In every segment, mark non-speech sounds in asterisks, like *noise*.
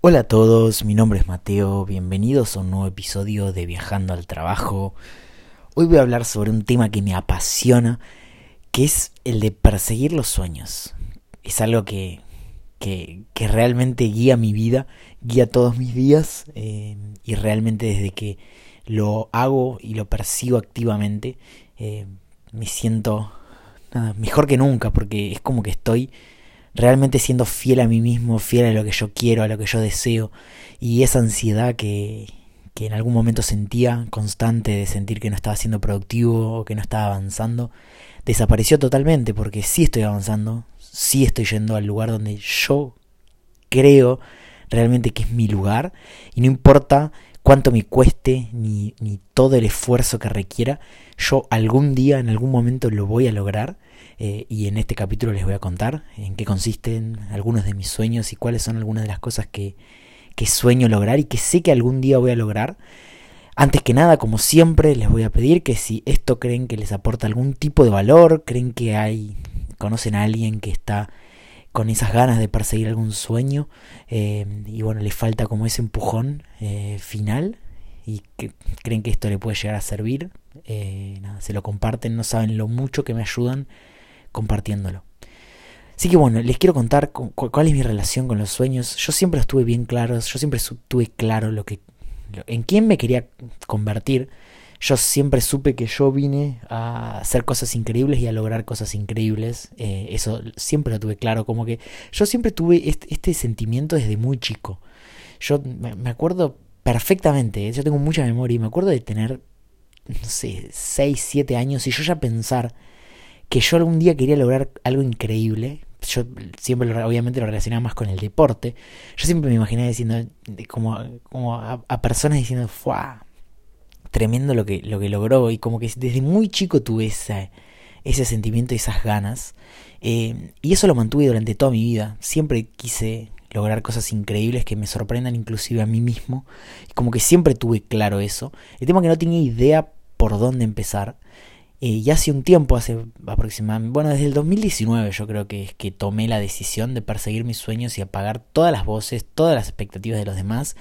Hola a todos, mi nombre es Mateo, bienvenidos a un nuevo episodio de Viajando al Trabajo. Hoy voy a hablar sobre un tema que me apasiona, que es el de perseguir los sueños. Es algo que, que, realmente guía mi vida, guía todos mis días eh, y realmente desde que lo hago y lo persigo activamente eh, me siento mejor que nunca porque es como que estoy realmente siendo fiel a mí mismo, fiel a lo que yo quiero, a lo que yo deseo, y esa ansiedad que, que en algún momento sentía, constante de sentir que no estaba siendo productivo o que no estaba avanzando, desapareció totalmente porque sí estoy avanzando, sí estoy yendo al lugar donde yo creo realmente que es mi lugar, y no importa cuánto me cueste ni, ni todo el esfuerzo que requiera, yo algún día, en algún momento lo voy a lograr eh, y en este capítulo les voy a contar en qué consisten algunos de mis sueños y cuáles son algunas de las cosas que, que sueño lograr y que sé que algún día voy a lograr. Antes que nada, como siempre, les voy a pedir que si esto creen que les aporta algún tipo de valor, creen que hay, conocen a alguien que está con esas ganas de perseguir algún sueño eh, y bueno, le falta como ese empujón eh, final y que creen que esto le puede llegar a servir, nada, se lo comparten, no saben lo mucho que me ayudan compartiéndolo. Así que bueno, les quiero contar cuál es mi relación con los sueños. Yo siempre estuve bien claro, yo siempre tuve claro lo que, en quién me quería convertir. Yo siempre supe que yo vine a hacer cosas increíbles y a lograr cosas increíbles. Eh, eso siempre lo tuve claro, como que yo siempre tuve este, sentimiento desde muy chico. Yo me acuerdo perfectamente, ¿eh? yo tengo mucha memoria y me acuerdo de tener, no sé, 6, 7 años y yo ya pensar que yo algún día quería lograr algo increíble. Yo siempre obviamente lo relacionaba más con el deporte. Yo siempre me imaginaba diciendo, como, a, personas diciendo, ¡fua! Tremendo lo que, lo que logró. Y como que desde muy chico tuve ese, ese sentimiento y esas ganas. Eh, y eso lo mantuve durante toda mi vida. Siempre quise lograr cosas increíbles que me sorprendan inclusive a mí mismo. Y como que siempre tuve claro eso. El tema que no tenía idea por dónde empezar. Eh, y hace un tiempo, hace aproximadamente, bueno, desde el 2019 yo creo que es que tomé la decisión de perseguir mis sueños y apagar todas las voces, todas las expectativas de los demás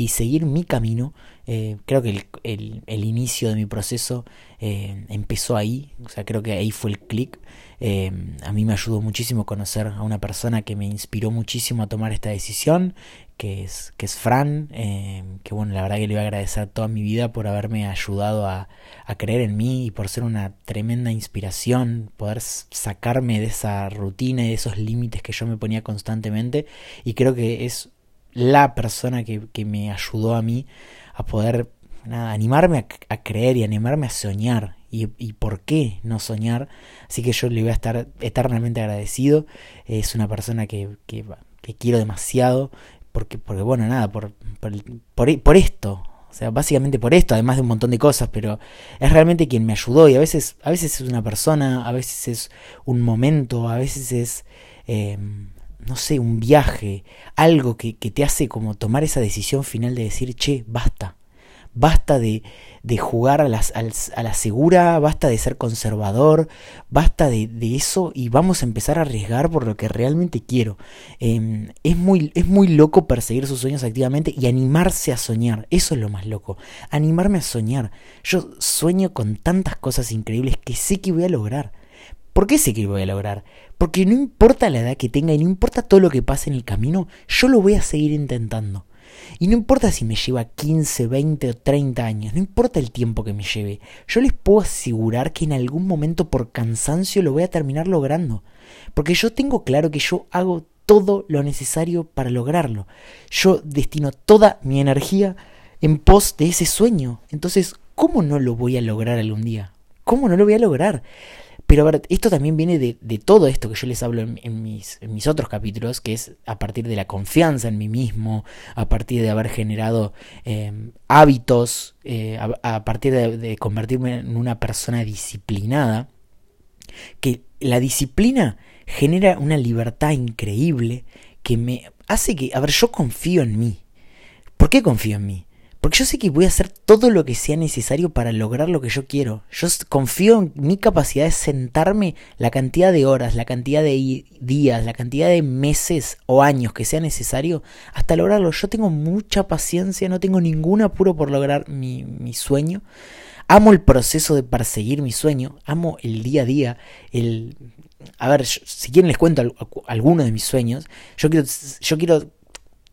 y seguir mi camino. Eh, creo que el, inicio de mi proceso eh, empezó ahí, o sea, creo que ahí fue el clic. Eh, a mí me ayudó muchísimo conocer a una persona que me inspiró muchísimo a tomar esta decisión, que es, que es Fran, que bueno, la verdad que le voy a agradecer toda mi vida por haberme ayudado a, a creer en mí y por ser una tremenda inspiración, poder sacarme de esa rutina y de esos límites que yo me ponía constantemente. Y creo que es la persona que, que me ayudó a mí a poder animarme a, creer y animarme a soñar. Y, y, por qué no soñar. Así que yo le voy a estar eternamente agradecido. Es una persona que, que, que quiero demasiado. Porque, porque bueno, nada, por, por, por, por esto. O sea, básicamente por esto, además de un montón de cosas, pero es realmente quien me ayudó y a veces, a veces es una persona, a veces es un momento, a veces es eh, no sé, un viaje, algo que, que, te hace como tomar esa decisión final de decir, che, basta, basta de, de jugar a, las, a, la segura, basta de ser conservador, basta de, eso y vamos a empezar a arriesgar por lo que realmente quiero. Em, es, muy, es muy loco perseguir sus sueños activamente y animarse a soñar, eso es lo más loco, animarme a soñar. Yo sueño con tantas cosas increíbles que sé que voy a lograr. ¿Por qué sé que voy a lograr? Porque no importa la edad que tenga y no importa todo lo que pase en el camino, yo lo voy a seguir intentando. Y no importa si me lleva 15, 20 o 30 años, no importa el tiempo que me lleve, yo les puedo asegurar que en algún momento por cansancio lo voy a terminar logrando. Porque yo tengo claro que yo hago todo lo necesario para lograrlo. Yo destino toda mi energía en pos de ese sueño. Entonces, ¿cómo no lo voy a lograr algún día? ¿Cómo no lo voy a lograr? Pero a ver, esto también viene de, todo esto que yo les hablo en, mis, otros capítulos, que es a partir de la confianza en mí mismo, a partir de haber generado em, hábitos, eh, a, partir de, convertirme en una persona disciplinada, que la disciplina genera una libertad increíble que me hace que, a ver, yo confío en mí. ¿Por qué confío en mí? Porque yo sé que voy a hacer todo lo que sea necesario para lograr lo que yo quiero. Yo confío en mi capacidad de sentarme la cantidad de horas, la cantidad de días, la cantidad de meses o años que sea necesario hasta lograrlo. Yo tengo mucha paciencia, no tengo ningún apuro por lograr mi, sueño. Amo el proceso de perseguir mi sueño, amo el día a día, el... A ver, si quieren les cuento algunos de mis sueños. Yo quiero, yo quiero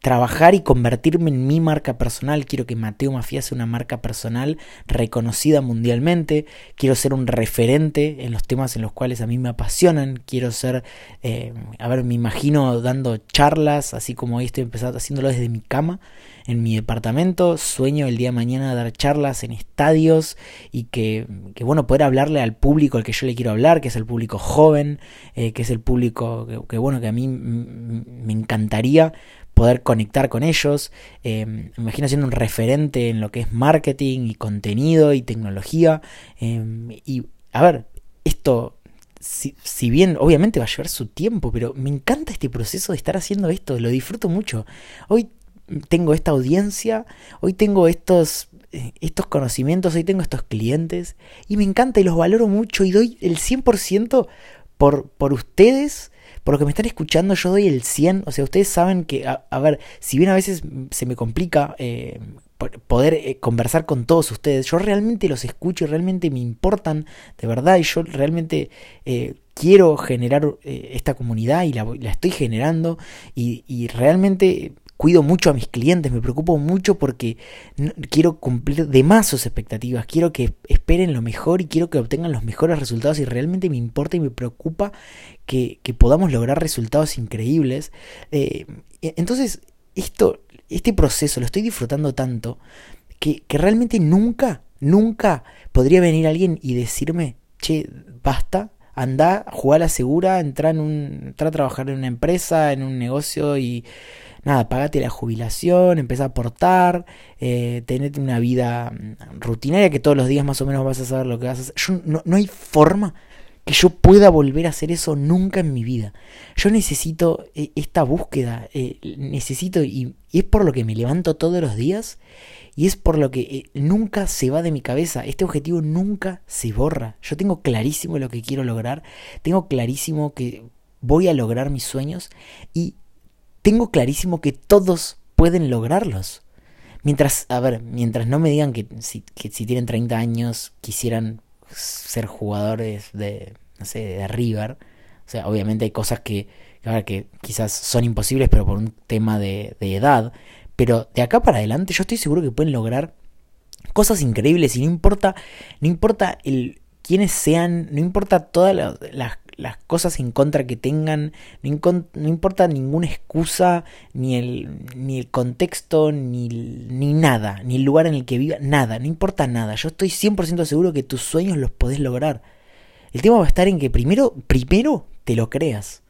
trabajar y convertirme en mi marca personal. Quiero que Mateo Mafia sea una marca personal reconocida mundialmente. Quiero ser un referente en los temas en los cuales a mí me apasionan. Quiero ser, eh, a ver, me imagino dando charlas, así como hoy estoy empezando haciéndolo desde mi cama, en mi departamento. Sueño el día de mañana dar charlas en estadios y que, que bueno, poder hablarle al público al que yo le quiero hablar, que es el público joven, eh, que es el público que, que, bueno, que a mí me encantaría poder conectar con ellos. Eh, me imagino siendo un referente en lo que es marketing y contenido y tecnología. Eh, y a ver, esto, si, si, bien obviamente va a llevar su tiempo, pero me encanta este proceso de estar haciendo esto, lo disfruto mucho. Hoy tengo esta audiencia, hoy tengo estos, estos conocimientos, hoy tengo estos clientes y me encanta y los valoro mucho y doy el 100% por, por ustedes por lo que me están escuchando, yo doy el 100. O sea, ustedes saben que, a, ver, si bien a veces se me complica eh, poder eh, conversar con todos ustedes, yo realmente los escucho y realmente me importan de verdad y yo realmente eh, quiero generar esta comunidad y la, estoy generando y realmente cuido mucho a mis clientes, me preocupo mucho porque quiero cumplir de más sus expectativas, quiero que esperen lo mejor y quiero que obtengan los mejores resultados y realmente me importa y me preocupa que, podamos lograr resultados increíbles. Eh, e, entonces, esto, este proceso lo estoy disfrutando tanto que, que realmente nunca, nunca podría venir alguien y decirme, che, basta, anda, jugar a la segura, entra, en un, entra a trabajar en una empresa, en un negocio y nada, pagate la jubilación, empieza a aportar, eh, tenete una vida mm, rutinaria que todos los días más o menos vas a saber lo que vas a hacer. Yo, no, no hay forma que yo pueda volver a hacer eso nunca en mi vida. Yo necesito eh, esta búsqueda, eh, necesito, y, es por lo que me levanto todos los días, y es por lo que eh, nunca se va de mi cabeza, este objetivo nunca se borra. Yo tengo clarísimo lo que quiero lograr, tengo clarísimo que voy a lograr mis sueños, y tengo clarísimo que todos pueden lograrlos. Mientras, a ver, mientras no me digan que si, tienen 30 años quisieran ser jugadores de, no sé, de River. O sea, obviamente hay cosas que, que quizás son imposibles, pero por un tema de, de edad. Pero de acá para adelante yo estoy seguro que pueden lograr cosas increíbles y no importa, no importa el quiénes sean, no importa todas las cosas en contra que tengan, no, importa ninguna excusa, ni el, ni el contexto, ni, ni nada, ni el lugar en el que viva, nada, no importa nada. Yo estoy 100% seguro que tus sueños los podés lograr. El tema va a estar en que primero, primero te lo creas.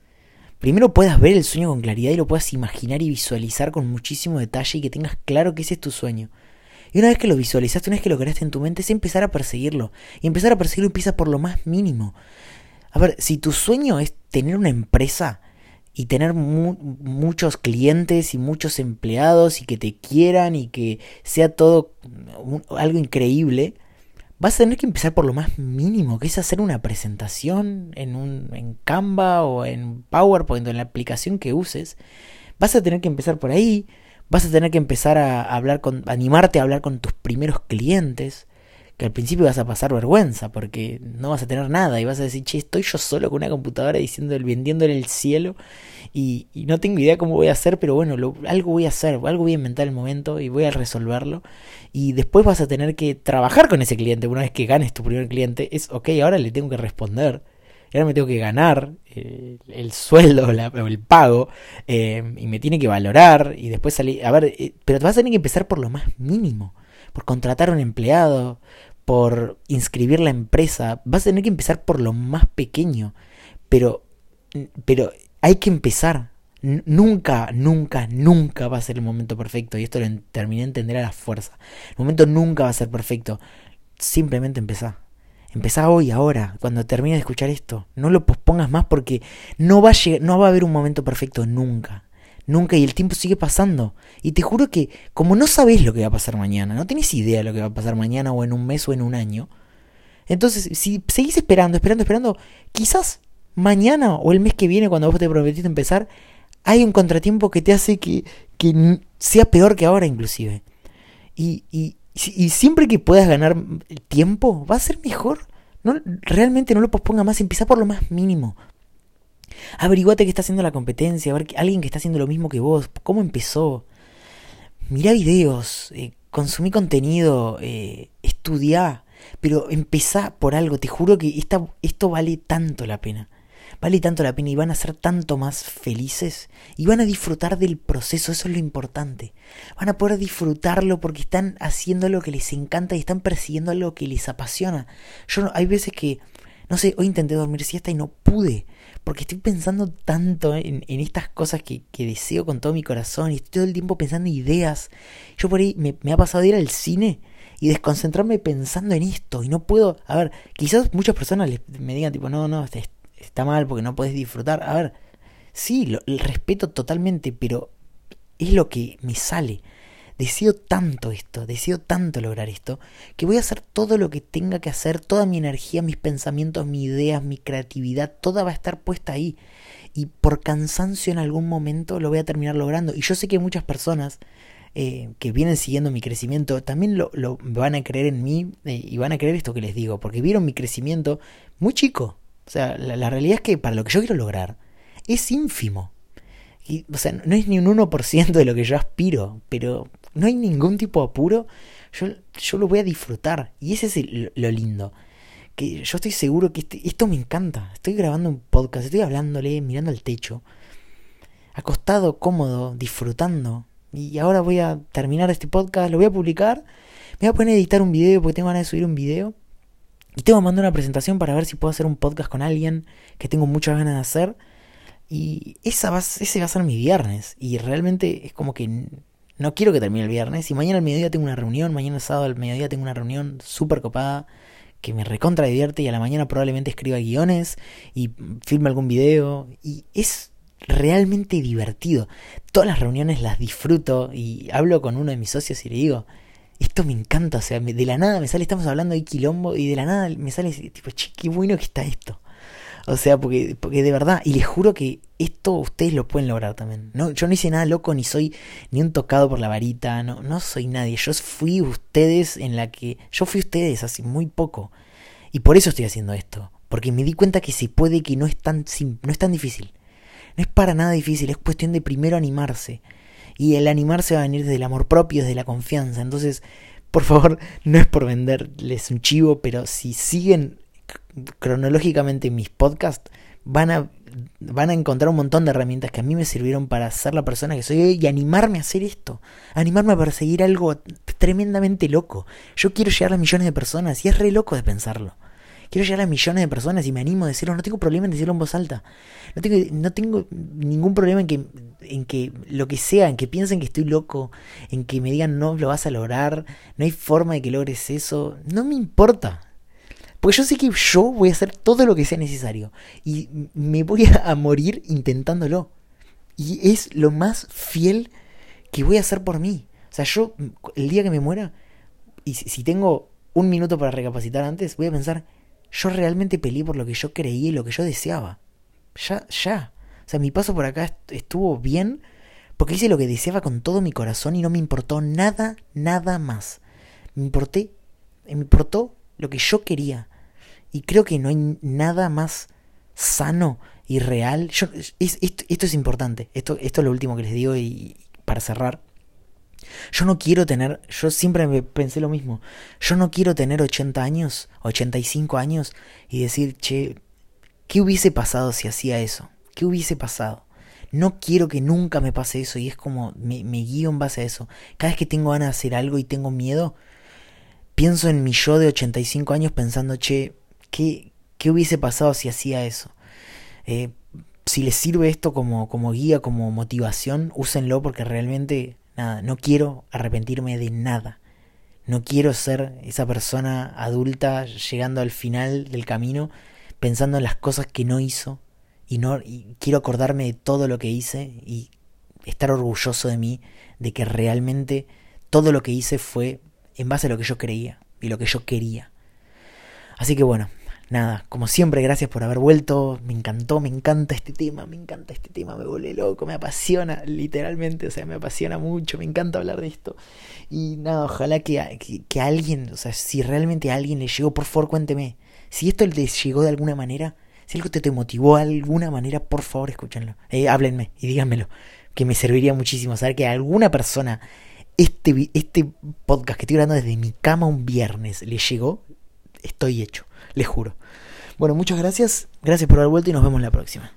Primero puedas ver el sueño con claridad y lo puedas imaginar y visualizar con muchísimo detalle y que tengas claro que ese es tu sueño. Y una vez que lo visualizaste, una vez que lo creaste en tu mente, es empezar a perseguirlo. Y empezar a perseguirlo empieza por lo más mínimo. A ver, si tu sueño es tener una empresa y tener muchos clientes y muchos empleados y que te quieran y que sea todo algo increíble, vas a tener que empezar por lo más mínimo, que es hacer una presentación en, un, en Canva o en PowerPoint o en la aplicación que uses. Vas a tener que empezar por ahí, vas a tener que empezar a hablar con, animarte a hablar con tus primeros clientes que al principio vas a pasar vergüenza porque no vas a tener nada y vas a decir, che, estoy yo solo con una computadora diciendo, vendiendo en el cielo y, no tengo idea cómo voy a hacer, pero bueno, algo voy a hacer, algo voy a inventar el momento y voy a resolverlo. Y después vas a tener que trabajar con ese cliente. Una vez que ganes tu primer cliente, es, ok, ahora le tengo que responder. Ahora me tengo que ganar eh, el sueldo o el pago eh, y me tiene que valorar y después salir. A ver, eh, pero te vas a tener que empezar por lo más mínimo por contratar a un empleado, por inscribir la empresa, vas a tener que empezar por lo más pequeño, pero, pero hay que empezar. nunca, nunca, nunca va a ser el momento perfecto, y esto lo terminé de entender a la fuerza. El momento nunca va a ser perfecto, simplemente empezá. Empezá hoy, ahora, cuando termines de escuchar esto. No lo pospongas más porque no va a, no va a haber un momento perfecto nunca. Nunca y el tiempo sigue pasando. Y te juro que como no sabes lo que va a pasar mañana, no tenés idea de lo que va a pasar mañana o en un mes o en un año, entonces si seguís esperando, esperando, esperando, quizás mañana o el mes que viene cuando vos te prometiste empezar, hay un contratiempo que te hace que, que sea peor que ahora inclusive. Y, y, y siempre que puedas ganar tiempo, va a ser mejor. No, realmente no lo posponga más, empieza por lo más mínimo. Averiguate qué está haciendo la competencia, a ver alguien que está haciendo lo mismo que vos, cómo empezó. Mirá videos, eh, consumí contenido, eh, estudiá, pero empezá por algo, te juro que esta, esto vale tanto la pena. Vale tanto la pena y van a ser tanto más felices y van a disfrutar del proceso, eso es lo importante. Van a poder disfrutarlo porque están haciendo lo que les encanta y están persiguiendo algo que les apasiona. Yo hay veces que, no sé, hoy intenté dormir siesta y no pude porque estoy pensando tanto en, estas cosas que, deseo con todo mi corazón y estoy todo el tiempo pensando ideas. Yo por ahí me, ha pasado de ir al cine y desconcentrarme pensando en esto y no puedo, a ver, quizás muchas personas me digan tipo, no, no, está mal porque no puedes disfrutar. A ver, sí, lo, respeto totalmente, pero es lo que me sale deseo tanto esto, deseo tanto lograr esto, que voy a hacer todo lo que tenga que hacer, toda mi energía, mis pensamientos, mis ideas, mi creatividad, toda va a estar puesta ahí. Y por cansancio en algún momento lo voy a terminar logrando. Y yo sé que muchas personas eh, que vienen siguiendo mi crecimiento también lo, van a creer en mí eh, y van a creer esto que les digo, porque vieron mi crecimiento muy chico. O sea, la, realidad es que para lo que yo quiero lograr es ínfimo. O sea, no es ni un 1% de lo que yo aspiro, pero no hay ningún tipo de apuro, yo, yo lo voy a disfrutar. Y ese es lo lindo. Que yo estoy seguro que este, esto me encanta. Estoy grabando un podcast, estoy hablándole, mirando al techo, acostado, cómodo, disfrutando. Y ahora voy a terminar este podcast, lo voy a publicar. Me voy a poner a editar un video porque tengo ganas de subir un video. Y tengo que mandar una presentación para ver si puedo hacer un podcast con alguien que tengo muchas ganas de hacer. Y esa va, ese va a ser mi viernes. Y realmente es como que no quiero que termine el viernes. Y mañana al mediodía tengo una reunión. Mañana sábado al mediodía tengo una reunión súper copada. Que me recontra divierte. Y a la mañana probablemente escriba guiones. Y filme algún video. Y es realmente divertido. Todas las reuniones las disfruto. Y hablo con uno de mis socios y le digo. Esto me encanta, o sea, de la nada me sale, estamos hablando de quilombo y de la nada me sale tipo, che, qué bueno que está esto. O sea, porque, porque de verdad, y les juro que esto ustedes lo pueden lograr también. No, yo no hice nada loco, ni soy ni un tocado por la varita, no, no soy nadie. Yo fui ustedes en la que. Yo fui ustedes hace muy poco. Y por eso estoy haciendo esto. Porque me di cuenta que se puede, que no es tan no es tan difícil. No es para nada difícil, es cuestión de primero animarse. Y el animarse va a venir desde el amor propio, desde la confianza. Entonces, por favor, *laughs* no es por venderles un chivo, pero si siguen cronológicamente mis podcasts, van a, van a encontrar un montón de herramientas que a mí me sirvieron para ser la persona que soy y animarme a hacer esto, animarme a perseguir algo tremendamente loco. Yo quiero llegar a millones de personas y es re loco de pensarlo. Quiero llegar a millones de personas y me animo a decirlo, no tengo problema en decirlo en voz alta. No tengo, no tengo ningún problema en que, en que lo que sea, en que piensen que estoy loco, en que me digan no lo vas a lograr, no hay forma de que logres eso. No me importa. Porque yo sé que yo voy a hacer todo lo que sea necesario. Y me voy a morir intentándolo. Y es lo más fiel que voy a hacer por mí. O sea, yo, el día que me muera, y si tengo un minuto para recapacitar antes, voy a pensar, yo realmente peleé por lo que yo creía y lo que yo deseaba. Ya, ya. O sea, mi paso por acá estuvo bien porque hice lo que deseaba con todo mi corazón y no me importó nada, nada más. Me importé, me importó lo que yo quería. Y creo que no hay nada más sano y real. Yo, esto, es importante. Esto, esto es lo último que les digo y para cerrar. Yo no quiero tener, yo siempre me pensé lo mismo. Yo no quiero tener 80 años, 85 años y decir, che, ¿qué hubiese pasado si hacía eso? ¿Qué hubiese pasado? No quiero que nunca me pase eso y es como me, me guío en base a eso. Cada vez que tengo ganas de hacer algo y tengo miedo, pienso en mi yo de 85 años pensando, che, ¿qué, qué hubiese pasado si hacía eso? Eh, si les sirve esto como, como guía, como motivación, úsenlo porque realmente, nada, no quiero arrepentirme de nada. No quiero ser esa persona adulta llegando al final del camino pensando en las cosas que no hizo y no y quiero acordarme de todo lo que hice y estar orgulloso de mí, de que realmente todo lo que hice fue en base a lo que yo creía y lo que yo quería. Así que bueno, nada, como siempre, gracias por haber vuelto. Me encantó, me encanta este tema, me encanta este tema, me volé loco, me apasiona, literalmente, o sea, me apasiona mucho, me encanta hablar de esto. Y nada, ojalá que, que, alguien, o sea, si realmente a alguien le llegó, por favor, cuénteme. Si esto le llegó de alguna manera, si algo te, te motivó de alguna manera, por favor, escúchenlo. Eh, háblenme y díganmelo, que me serviría muchísimo saber que alguna persona este, este podcast que estoy grabando desde mi cama un viernes le llegó, estoy hecho les juro. Bueno, muchas gracias, gracias por haber vuelto y nos vemos la próxima.